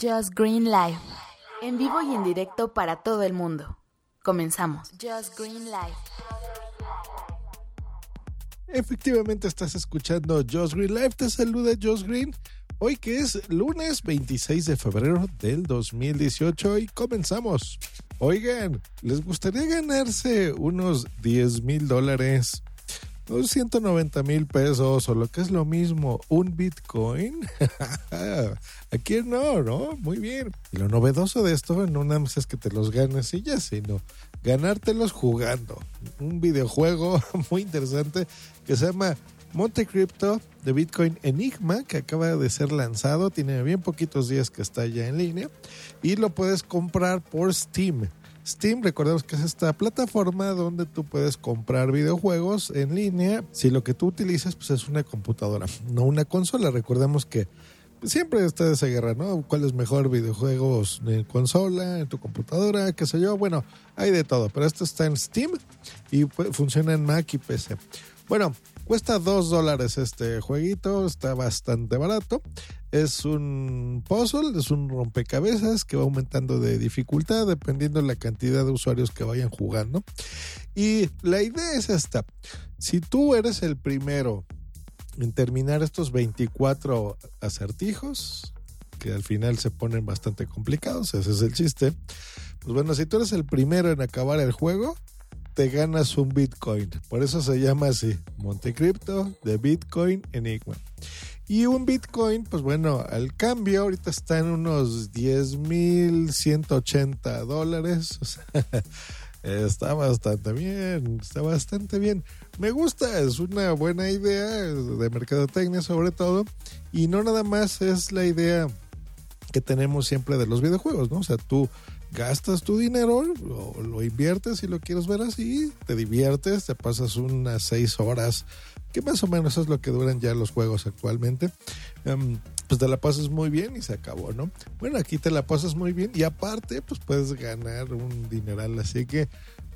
Just Green Live. En vivo y en directo para todo el mundo. Comenzamos. Just Green Live. Efectivamente estás escuchando Just Green Live. Te saluda Just Green. Hoy que es lunes 26 de febrero del 2018 y comenzamos. Oigan, ¿les gustaría ganarse unos 10 mil dólares? 190 mil pesos o lo que es lo mismo, un Bitcoin. ¿A quién no? ¿No? Muy bien. Y lo novedoso de esto no nada más es que te los ganes y ya, sino ganártelos jugando. Un videojuego muy interesante que se llama Monte Crypto de Bitcoin Enigma, que acaba de ser lanzado. Tiene bien poquitos días que está ya en línea. Y lo puedes comprar por Steam. Steam, recordemos que es esta plataforma donde tú puedes comprar videojuegos en línea si lo que tú utilizas pues, es una computadora, no una consola. Recordemos que siempre está esa guerra, ¿no? ¿Cuál es mejor videojuegos en consola, en tu computadora, qué sé yo? Bueno, hay de todo, pero esto está en Steam y funciona en Mac y PC. Bueno, Cuesta 2 dólares este jueguito, está bastante barato. Es un puzzle, es un rompecabezas que va aumentando de dificultad dependiendo de la cantidad de usuarios que vayan jugando. Y la idea es esta. Si tú eres el primero en terminar estos 24 acertijos, que al final se ponen bastante complicados, ese es el chiste. Pues bueno, si tú eres el primero en acabar el juego, te ganas un Bitcoin. Por eso se llama así, Montecripto de Bitcoin Enigma. Y un Bitcoin, pues bueno, al cambio ahorita está en unos 10.180 dólares. O sea, está bastante bien, está bastante bien. Me gusta, es una buena idea de mercadotecnia sobre todo. Y no nada más es la idea que tenemos siempre de los videojuegos, ¿no? O sea, tú gastas tu dinero, lo, inviertes si lo quieres ver así, te diviertes, te pasas unas seis horas, que más o menos es lo que duran ya los juegos actualmente. Um, pues te la pasas muy bien y se acabó, ¿no? Bueno, aquí te la pasas muy bien y aparte, pues puedes ganar un dineral, así que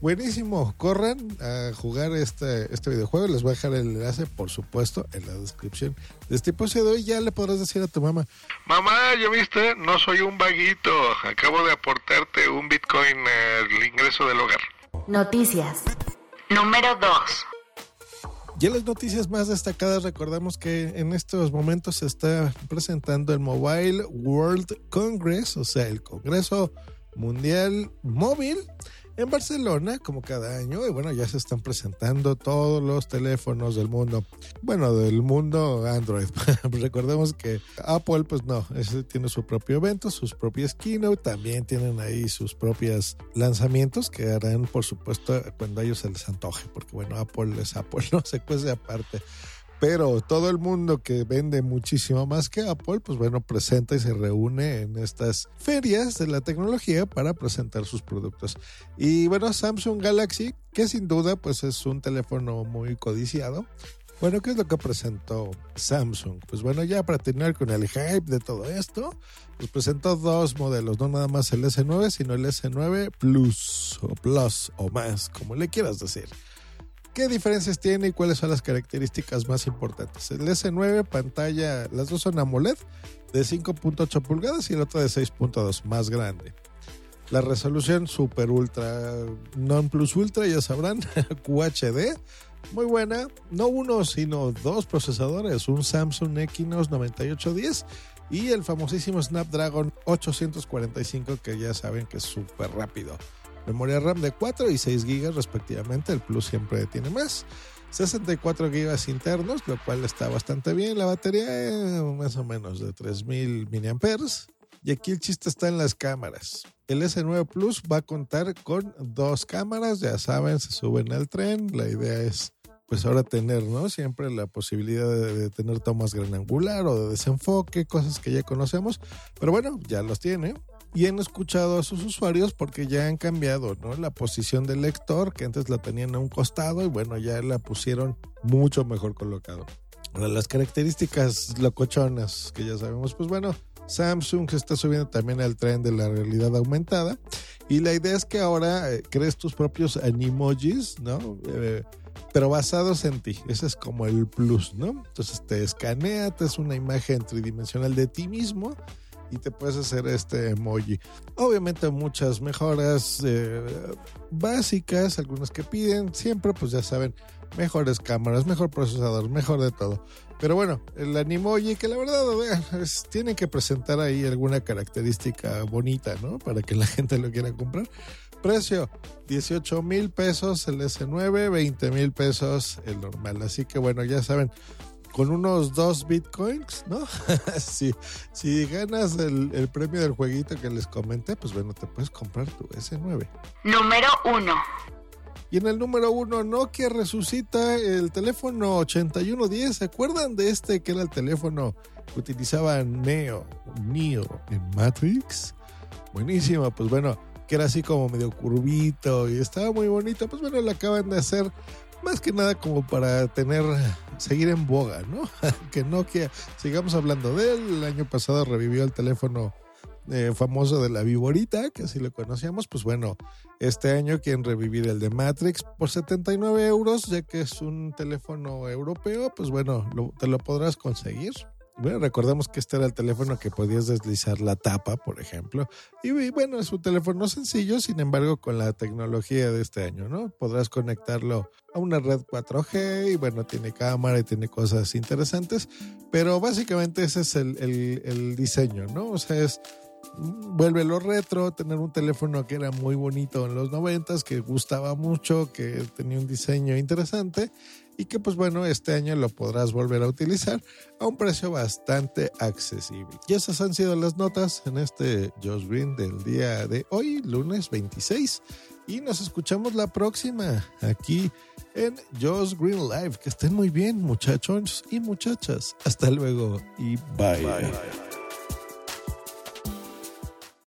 buenísimo, corran a jugar este, este videojuego, les voy a dejar el enlace, por supuesto, en la descripción de este episodio y ya le podrás decir a tu mamá. Mamá, ¿ya viste? No soy un vaguito, acabo de aportarte un Bitcoin al ingreso del hogar. Noticias. Número 2. Y en las noticias más destacadas recordamos que en estos momentos se está presentando el Mobile World Congress, o sea, el Congreso Mundial Móvil en Barcelona, como cada año, y bueno, ya se están presentando todos los teléfonos del mundo. Bueno, del mundo Android. Recordemos que Apple, pues no, ese tiene su propio evento, sus propias keynote, también tienen ahí sus propios lanzamientos que harán, por supuesto, cuando a ellos se les antoje, porque bueno, Apple es Apple, no se cuece aparte pero todo el mundo que vende muchísimo más que Apple, pues bueno, presenta y se reúne en estas ferias de la tecnología para presentar sus productos. Y bueno, Samsung Galaxy, que sin duda pues es un teléfono muy codiciado. Bueno, ¿qué es lo que presentó Samsung? Pues bueno, ya para terminar con el hype de todo esto, pues presentó dos modelos, no nada más el S9, sino el S9 Plus o Plus o más, como le quieras decir. ¿Qué diferencias tiene y cuáles son las características más importantes? El S9 pantalla, las dos son AMOLED de 5.8 pulgadas y el otro de 6.2, más grande. La resolución super ultra, non plus ultra, ya sabrán, QHD, muy buena. No uno, sino dos procesadores, un Samsung Exynos 9810 y el famosísimo Snapdragon 845 que ya saben que es súper rápido memoria RAM de 4 y 6 GB respectivamente, el Plus siempre tiene más. 64 GB internos, lo cual está bastante bien. La batería es más o menos de 3000 mAh. Y aquí el chiste está en las cámaras. El S9 Plus va a contar con dos cámaras, ya saben, se suben al tren. La idea es pues ahora tener, ¿no? Siempre la posibilidad de, de, tener tomas gran angular o de desenfoque, cosas que ya conocemos, pero bueno, ya los tiene y han escuchado a sus usuarios porque ya han cambiado ¿no? la posición del lector, que antes la tenían a un costado y bueno, ya la pusieron mucho mejor colocado. Ahora, las características locochonas que ya sabemos, pues bueno, Samsung se está subiendo también al tren de la realidad aumentada y la idea es que ahora eh, crees tus propios animojis, ¿no? Eh, pero basados en ti. Ese es como el plus, ¿no? Entonces te escanea, te es una imagen tridimensional de ti mismo y te puedes hacer este emoji. Obviamente muchas mejoras eh, básicas, algunas que piden, siempre pues ya saben, mejores cámaras, mejor procesador, mejor de todo. Pero bueno, el Animoji, que la verdad es, tienen que presentar ahí alguna característica bonita, ¿no? Para que la gente lo quiera comprar. Precio, 18 mil pesos el S9, 20 mil pesos el normal. Así que bueno, ya saben, con unos dos bitcoins, ¿no? si, si ganas el, el, premio del jueguito que les comenté, pues bueno, te puedes comprar tu S9. Número 1. Y en el número uno, Nokia resucita el teléfono 8110. ¿Se acuerdan de este que era el teléfono que utilizaba Neo, Neo en Matrix? Buenísimo, pues bueno, que era así como medio curvito y estaba muy bonito. Pues bueno, lo acaban de hacer más que nada como para tener, seguir en boga, ¿no? que Nokia, sigamos hablando de él. El año pasado revivió el teléfono eh, famoso de la Viborita, que así lo conocíamos, pues bueno, este año quieren revivir el de Matrix por 79 euros, ya que es un teléfono europeo, pues bueno, te lo podrás conseguir. Bueno, recordemos que este era el teléfono que podías deslizar la tapa, por ejemplo. Y, bueno, es un teléfono sencillo, sin embargo, con la tecnología de este año, ¿no? Podrás conectarlo a una red 4G y bueno, tiene cámara y tiene cosas interesantes, pero básicamente ese es el, el, el diseño, ¿no? O sea, es vuelve lo retro, tener un teléfono que era muy bonito en los noventas, que gustaba mucho, que tenía un diseño interesante y que pues bueno, este año lo podrás volver a utilizar a un precio bastante accesible. Y esas han sido las notas en este Josh Green del día de hoy, lunes 26. Y nos escuchamos la próxima aquí en Josh Green Live. Que estén muy bien, muchachos y muchachas. Hasta luego y bye. bye.